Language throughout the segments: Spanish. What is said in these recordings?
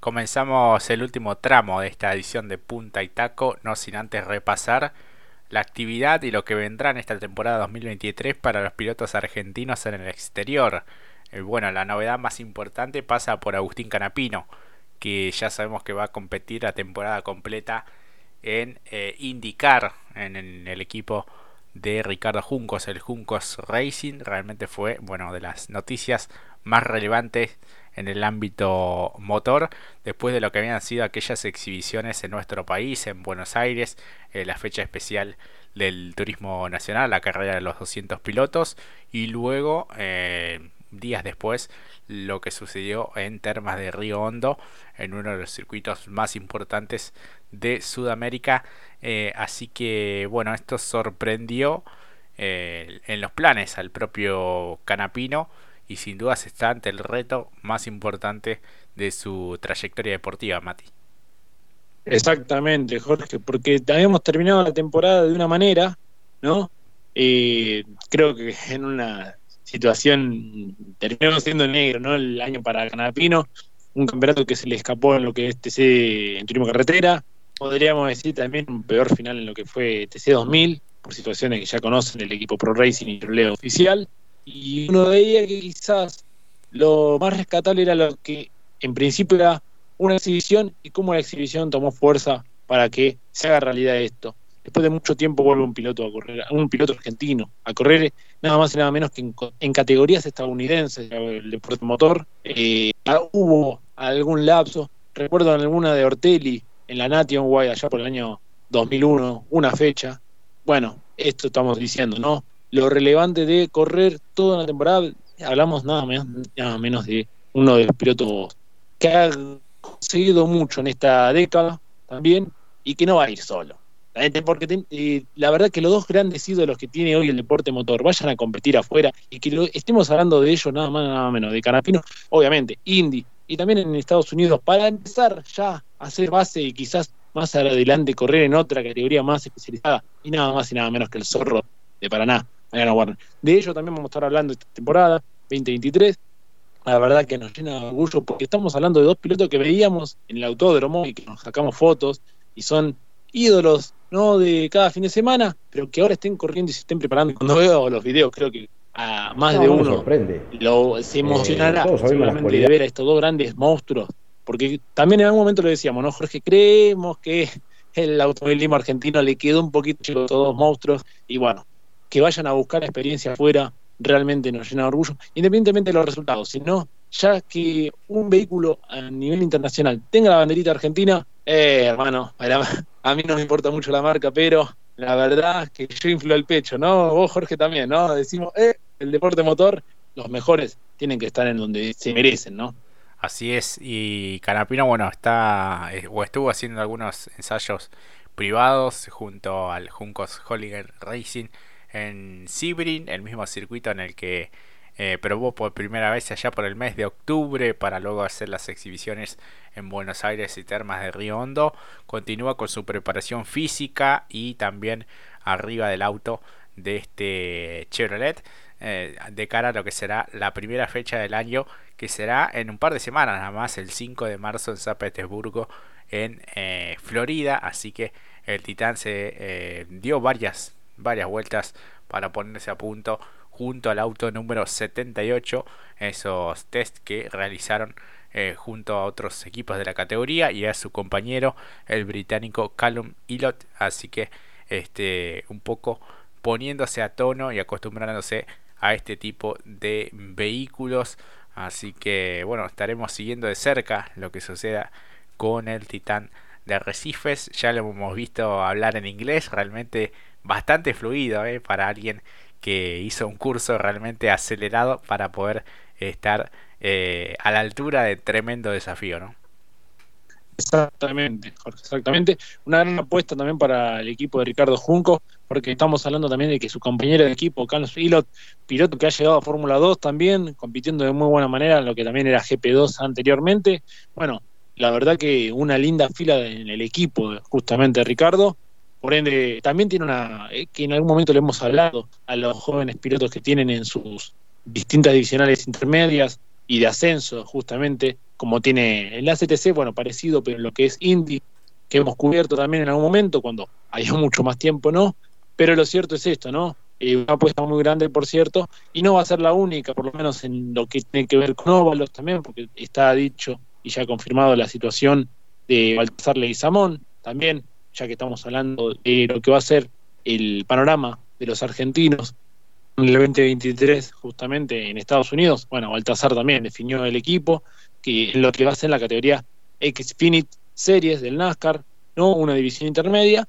Comenzamos el último tramo de esta edición de Punta y Taco, no sin antes repasar la actividad y lo que vendrá en esta temporada 2023 para los pilotos argentinos en el exterior. Eh, bueno, la novedad más importante pasa por Agustín Canapino, que ya sabemos que va a competir la temporada completa en eh, indicar en, el equipo de Ricardo Juncos, el Juncos Racing. Realmente fue, bueno, de las noticias más relevantes en el ámbito motor, después de lo que habían sido aquellas exhibiciones en nuestro país, en Buenos Aires, eh, la fecha especial del turismo nacional, la carrera de los 200 pilotos, y luego, eh, días después, lo que sucedió en Termas de Río Hondo, en uno de los circuitos más importantes de Sudamérica. Eh, así que, bueno, esto sorprendió en los planes al propio Canapino y sin dudas está ante el reto más importante de su trayectoria deportiva, Mati. Exactamente, Jorge, porque habíamos terminado la temporada de una manera, ¿no? Eh, creo que en una situación terminó siendo negro, ¿no? El año para Canapino, un campeonato que se le escapó en lo que es TC en turismo carretera, podríamos decir también un peor final en lo que fue TC 2000, por situaciones que ya conocen el equipo Pro Racing y Leo Oficial, y uno veía que quizás lo más rescatable era lo que en principio era una exhibición y cómo la exhibición tomó fuerza para que se haga realidad esto. Después de mucho tiempo vuelve un piloto a correr, un piloto argentino a correr nada más y nada menos que en, categorías estadounidenses, el deporte motor. Eh, hubo algún lapso, recuerdo en alguna de Ortelli en la Nation Wide allá por el año 2001, una fecha. Bueno, esto estamos diciendo, ¿no? Lo relevante de correr toda la temporada, hablamos nada menos, nada menos de uno de los pilotos que ha conseguido mucho en esta década también y que no va a ir solo. Porque la verdad que los dos grandes ídolos que tiene hoy el deporte motor vayan a competir afuera y que lo, estemos hablando de ellos nada más nada menos, de Canapino, obviamente, Indy y también en Estados Unidos, para empezar ya a hacer base y quizás más adelante correr en otra categoría más especializada y nada más y nada menos que el zorro de Paraná. De ello también vamos a estar hablando esta temporada 2023. La verdad que nos llena de orgullo porque estamos hablando de dos pilotos que veíamos en el autódromo y que nos sacamos fotos y son ídolos no de cada fin de semana, pero que ahora estén corriendo y se estén preparando. Cuando veo los videos, creo que a más de uno lo, se emocionará eh, de ver a estos dos grandes monstruos. Porque también en algún momento lo decíamos, ¿no, Jorge? Creemos que el automovilismo argentino le quedó un poquito chico a estos dos monstruos y bueno, que vayan a buscar experiencia afuera realmente nos llena de orgullo, independientemente de los resultados, sino ya que un vehículo a nivel internacional tenga la banderita argentina, eh, hermano, a mí no me importa mucho la marca, pero la verdad que yo inflo el pecho, ¿no? Vos, Jorge, también, ¿no? Decimos, eh, el deporte motor, los mejores tienen que estar en donde se merecen, ¿no? Así es, y Canapino, bueno, está eh, o estuvo haciendo algunos ensayos privados junto al Juncos Holliger Racing en Sibrin, el mismo circuito en el que eh, probó por primera vez allá por el mes de octubre para luego hacer las exhibiciones en Buenos Aires y Termas de Río Hondo. Continúa con su preparación física y también arriba del auto de este Chevrolet eh, de cara a lo que será la primera fecha del año que será en un par de semanas nada más el 5 de marzo en San Petersburgo en eh, Florida así que el Titán se dio varias varias vueltas para ponerse a punto junto al auto número 78, esos test que realizaron eh, junto a otros equipos de la categoría y a su compañero el británico Callum Ilott, así que este un poco poniéndose a tono y acostumbrándose a este tipo de vehículos, así que bueno, estaremos siguiendo de cerca lo que suceda con el Titán de Arrecifes, ya lo hemos visto hablar en inglés, realmente bastante fluido ¿eh? para alguien que hizo un curso realmente acelerado para poder estar eh, a la altura de tremendo desafío, ¿no? Exactamente, exactamente. Una gran apuesta también para el equipo de Ricardo Junco, porque estamos hablando también de que su compañero de equipo, Carlos Pilot, piloto que ha llegado a Fórmula 2 también, compitiendo de muy buena manera en lo que también era GP2 anteriormente. Bueno, la verdad que una linda fila en el equipo, justamente Ricardo, por ende, también tiene una, eh, que en algún momento le hemos hablado a los jóvenes pilotos que tienen en sus distintas divisionales intermedias, y de ascenso, justamente, como tiene el ACTC, bueno, parecido, pero lo que es Indy, que hemos cubierto también en algún momento, cuando haya mucho más tiempo, ¿no? Pero lo cierto es esto, ¿no? Eh, una apuesta muy grande, por cierto, y no va a ser la única, por lo menos en lo que tiene que ver con óvalos también, porque está dicho y ya confirmado la situación de Baltasar Leguizamón, también, ya que estamos hablando de lo que va a ser el panorama de los argentinos en el 2023, justamente en Estados Unidos. Bueno, Baltasar también definió el equipo, que lo que va a ser la categoría Xfinity Series del NASCAR, ¿no? Una división intermedia,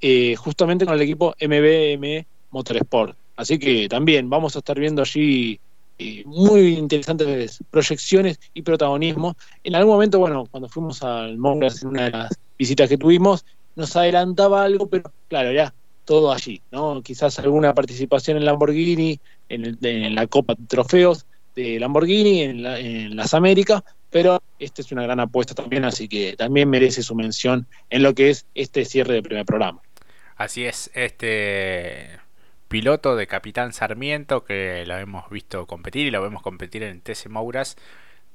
eh, justamente con el equipo MBM Motorsport. Así que también vamos a estar viendo allí eh, muy interesantes proyecciones y protagonismo. En algún momento, bueno, cuando fuimos al Mongers en una de las visitas que tuvimos, nos adelantaba algo, pero claro, ya todo allí, ¿no? Quizás alguna participación en Lamborghini, en, la Copa de Trofeos de Lamborghini, en, en las Américas, pero esta es una gran apuesta también, así que también merece su mención en lo que es este cierre del primer programa. Así es, este piloto de Capitán Sarmiento, que lo hemos visto competir y lo vemos competir en TC Mouras,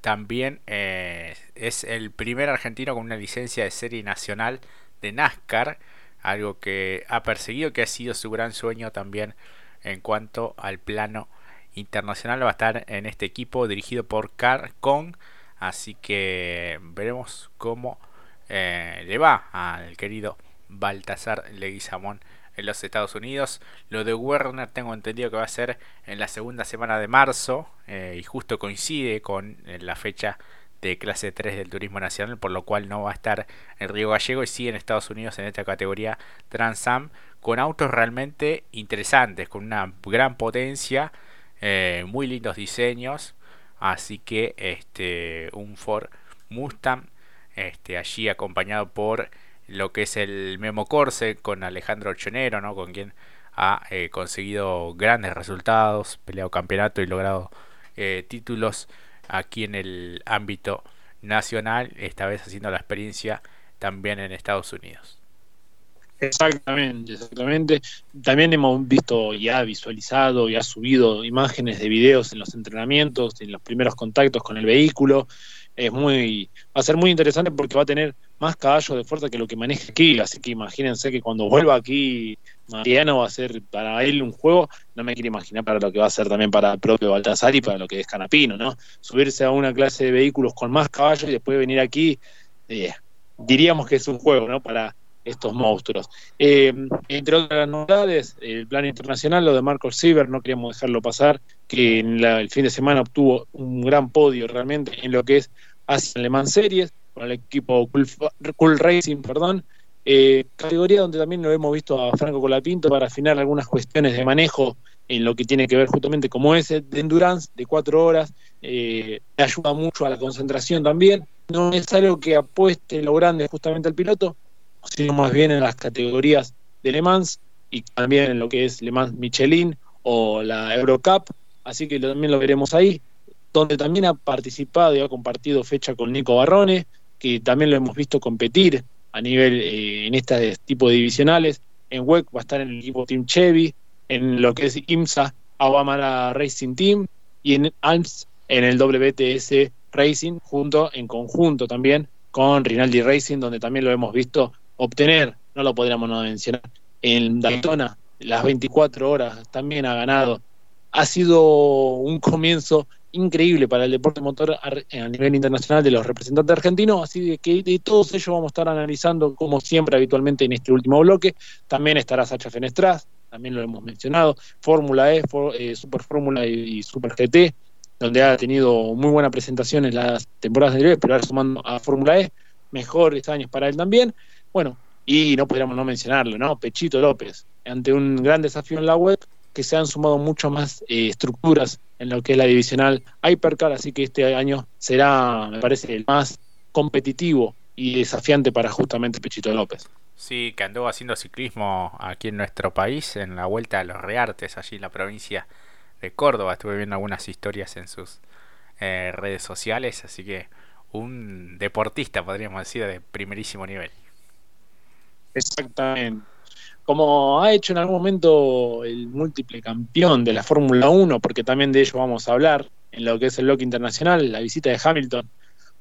también eh, es el primer argentino con una licencia de serie nacional de NASCAR, algo que ha perseguido, que ha sido su gran sueño también en cuanto al plano internacional. Va a estar en este equipo dirigido por Car Kong, así que veremos cómo eh, le va al querido Baltasar Leguizamón en los Estados Unidos. Lo de Werner tengo entendido que va a ser en la segunda semana de marzo eh, y justo coincide con eh, la fecha de clase 3 del turismo nacional, por lo cual no va a estar en Río Gallego y sí en Estados Unidos en esta categoría Transam con autos realmente interesantes, con una gran potencia, eh, muy lindos diseños, así que este un Ford Mustang este allí acompañado por lo que es el Memo Corse con Alejandro Chonero, ¿no? con quien ha eh, conseguido grandes resultados, peleado campeonato y logrado eh, títulos aquí en el ámbito nacional, esta vez haciendo la experiencia también en Estados Unidos. Exactamente, exactamente. También hemos visto y ha visualizado y ha subido imágenes de videos en los entrenamientos, en los primeros contactos con el vehículo. Es muy, va a ser muy interesante porque va a tener más caballos de fuerza que lo que maneja aquí, así que imagínense que cuando vuelva aquí Mariano va a ser para él un juego, no me quiero imaginar para lo que va a ser también para el propio Baltasar y para lo que es Canapino, ¿no? Subirse a una clase de vehículos con más caballos y después venir aquí, eh, diríamos que es un juego, ¿no? Para estos monstruos. Eh, entre otras novedades, el plan internacional, lo de Marcos Sieber, no queríamos dejarlo pasar, que en el fin de semana obtuvo un gran podio realmente en lo que es Asia Le Series, con el equipo Cool, Racing, perdón, eh, categoría donde también lo hemos visto a Franco Colapinto para afinar algunas cuestiones de manejo en lo que tiene que ver justamente como ese de endurance de cuatro horas, eh, ayuda mucho a la concentración también. No es algo que apueste lo grande justamente al piloto, sino más bien en las categorías de Le Mans y también en lo que es Le Mans Michelin o la Eurocup, así que también lo veremos ahí, donde también ha participado y ha compartido fecha con Nico Barrone, que también lo hemos visto competir a nivel eh, en este tipo de divisionales. En WEC va a estar en el equipo Team Chevy, en lo que es IMSA, Awamara Racing Team y en ALMS en el WTS Racing, junto en conjunto también con Rinaldi Racing, donde también lo hemos visto obtener, no lo podríamos no mencionar, en Daytona, las 24 horas también ha ganado. Ha sido un comienzo increíble para el deporte motor a, nivel internacional de los representantes argentinos, así que de todos ellos vamos a estar analizando, como siempre habitualmente en este último bloque. También estará Sacha Fenestraz, también lo hemos mencionado, Fórmula E, eh, Super Fórmula y, Super GT, donde ha tenido muy buena presentación en las temporadas anteriores, pero ahora sumando a Fórmula E, mejores años para él también. Bueno, y no podríamos no mencionarlo, ¿no? Pechito López, ante un gran desafío en la web, que se han sumado mucho más eh, estructuras en lo que es la divisional Hypercar, así que este año será, me parece, el más competitivo y desafiante para justamente Pechito López. Sí, que anduvo haciendo ciclismo aquí en nuestro país, en la vuelta a los Reartes, allí en la provincia de Córdoba. Estuve viendo algunas historias en sus eh, redes sociales, así que un deportista, podríamos decir, de primerísimo nivel. Exactamente como ha hecho en algún momento el múltiple campeón de la Fórmula 1, porque también de ello vamos a hablar, en lo que es el bloque internacional, la visita de Hamilton.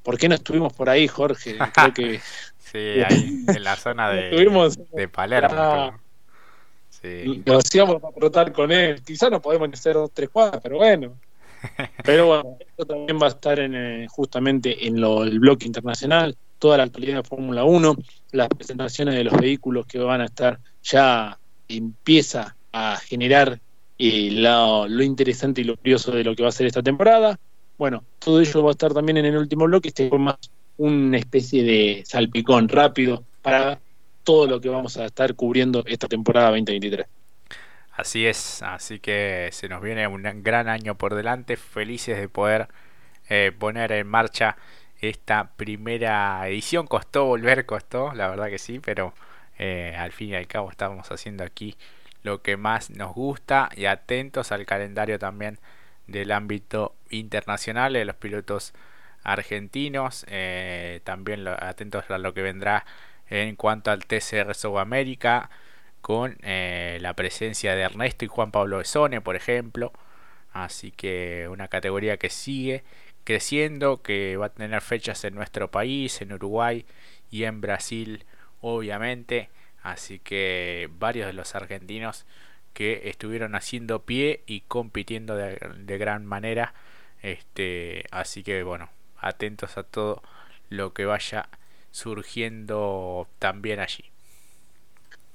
¿Por qué no estuvimos por ahí, Jorge? Creo que... sí, ahí en la zona de, de Palermo. Sí. Nos íbamos a rotar con él. Quizás no podemos hacer dos, tres cuadras, pero bueno. Pero bueno, esto también va a estar en, eh, justamente en lo, el bloque internacional, toda la actualidad de Fórmula 1, las presentaciones de los vehículos que van a estar ya empieza a generar eh, lo, interesante y lo curioso de lo que va a ser esta temporada. Bueno, todo ello va a estar también en el último bloque, este fue más una especie de salpicón rápido para todo lo que vamos a estar cubriendo esta temporada 2023. Así es, así que se nos viene un gran año por delante, felices de poder eh, poner en marcha esta primera edición. Costó volver, costó, la verdad que sí, pero eh, al fin y al cabo estamos haciendo aquí lo que más nos gusta y atentos al calendario también del ámbito internacional de los pilotos argentinos, eh, también atentos a lo que vendrá en cuanto al TCR América con eh, la presencia de Ernesto y Juan Pablo Besone, por ejemplo. Así que una categoría que sigue creciendo, que va a tener fechas en nuestro país, en Uruguay y en Brasil, obviamente. Así que varios de los argentinos que estuvieron haciendo pie y compitiendo de, de gran manera. Este, así que bueno, atentos a todo lo que vaya surgiendo también allí.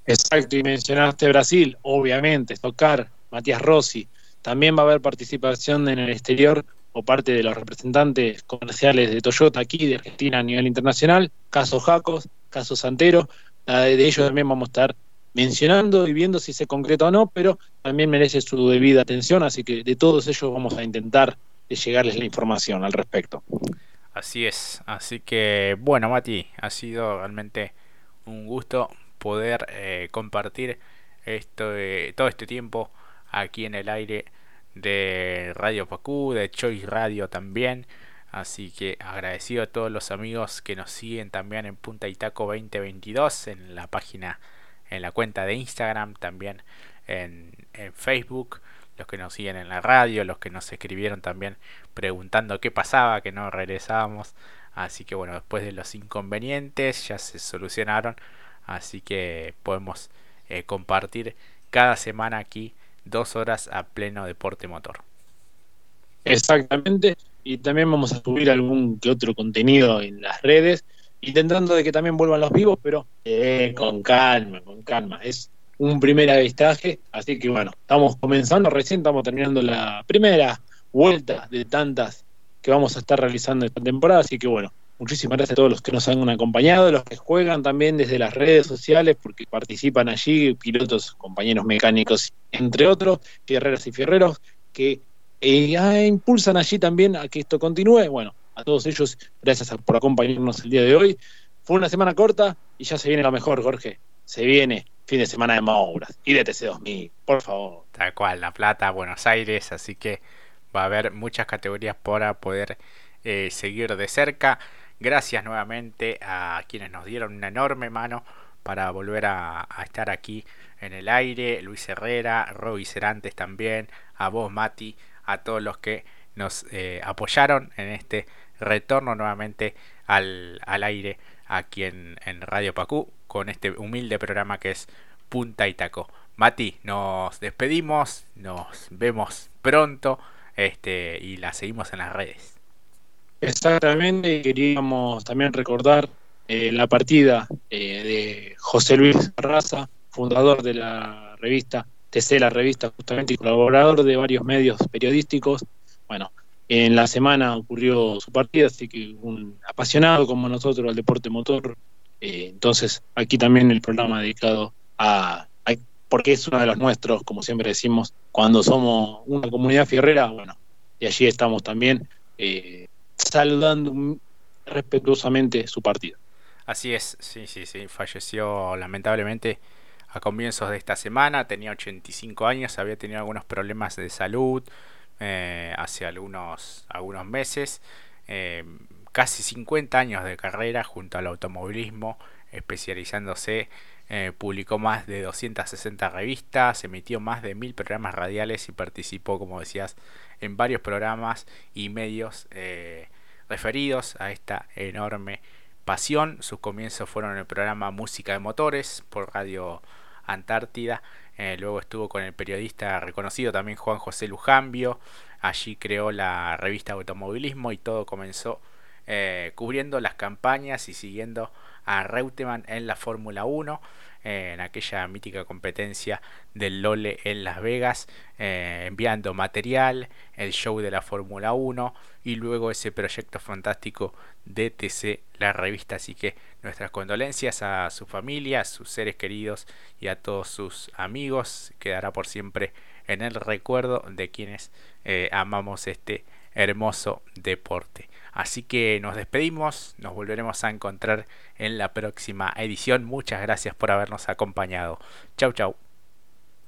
Exacto, y mencionaste Brasil, obviamente, tocar Matías Rossi. También va a haber participación en el exterior o parte de los representantes comerciales de Toyota aquí, de Argentina a nivel internacional, caso Jacos, caso Santero, de ellos también vamos a estar mencionando y viendo si se concreta o no, pero también merece su debida atención, así que de todos ellos vamos a intentar llegarles la información al respecto. Así es, así que bueno Mati, ha sido realmente un gusto poder eh, compartir esto, todo este tiempo aquí en el aire de Radio Pacú, de Choice Radio también. Así que agradecido a todos los amigos que nos siguen también en Punta Itaco 2022 en la página, en la cuenta de Instagram, también en, en Facebook, los que nos siguen en la radio, los que nos escribieron también preguntando qué pasaba, que no regresábamos. Así que bueno, después de los inconvenientes ya se solucionaron. Así que podemos eh, compartir cada semana aquí dos horas a pleno deporte motor. Exactamente, y también vamos a subir algún que otro contenido en las redes, intentando de que también vuelvan los vivos, pero eh, con calma, con calma. Es un primer avistaje, así que bueno, estamos comenzando, recién estamos terminando la primera vuelta de tantas que vamos a estar realizando esta temporada, así que bueno, Muchísimas gracias a todos los que nos han acompañado, los que juegan también desde las redes sociales, porque participan allí, pilotos, compañeros mecánicos, entre otros, fierreras y fierreros, que eh, ah, impulsan allí también a que esto continúe. Bueno, a todos ellos, gracias por acompañarnos el día de hoy. Fue una semana corta y ya se viene lo mejor, Jorge. Se viene fin de semana de Mauras y de TC2000, por favor. Tal cual, La Plata, Buenos Aires, así que va a haber muchas categorías para poder eh, seguir de cerca. Gracias nuevamente a quienes nos dieron una enorme mano para volver a, estar aquí en el aire. Luis Herrera, Roby Cerantes también, a vos Mati, a todos los que nos eh, apoyaron en este retorno nuevamente al, aire aquí en, Radio Pacú con este humilde programa que es Punta y Taco. Mati, nos despedimos, nos vemos pronto este, y la seguimos en las redes. Exactamente, queríamos también recordar eh, la partida eh, de José Luis Raza, fundador de la revista TC, la revista justamente y colaborador de varios medios periodísticos. Bueno, en la semana ocurrió su partida, así que un apasionado como nosotros al deporte motor. Eh, entonces, aquí también el programa dedicado a, porque es uno de los nuestros, como siempre decimos, cuando somos una comunidad fierrera, bueno, y allí estamos también. Saludando respetuosamente su partido. Así es, sí, sí, sí, falleció lamentablemente a comienzos de esta semana, tenía 85 años, había tenido algunos problemas de salud eh, hace algunos, algunos meses, eh, casi 50 años de carrera junto al automovilismo especializándose, eh, publicó más de 260 revistas, emitió más de mil programas radiales y participó, como decías, en varios programas y medios eh, referidos a esta enorme pasión. Sus comienzos fueron en el programa Música de Motores por Radio Antártida. Eh, luego estuvo con el periodista reconocido también Juan José Lujambio. Allí creó la revista Automovilismo y todo comenzó cubriendo las campañas y siguiendo a Reutemann en la Fórmula 1 en aquella mítica competencia del Lole en Las Vegas, eh, enviando material, el show de la Fórmula 1 y luego ese proyecto fantástico DTC, la revista. Así que nuestras condolencias a su familia, a sus seres queridos y a todos sus amigos. Quedará por siempre en el recuerdo de quienes eh, amamos este hermoso deporte. Así que nos despedimos, nos volveremos a encontrar en la próxima edición. Muchas gracias por habernos acompañado. Chau chau.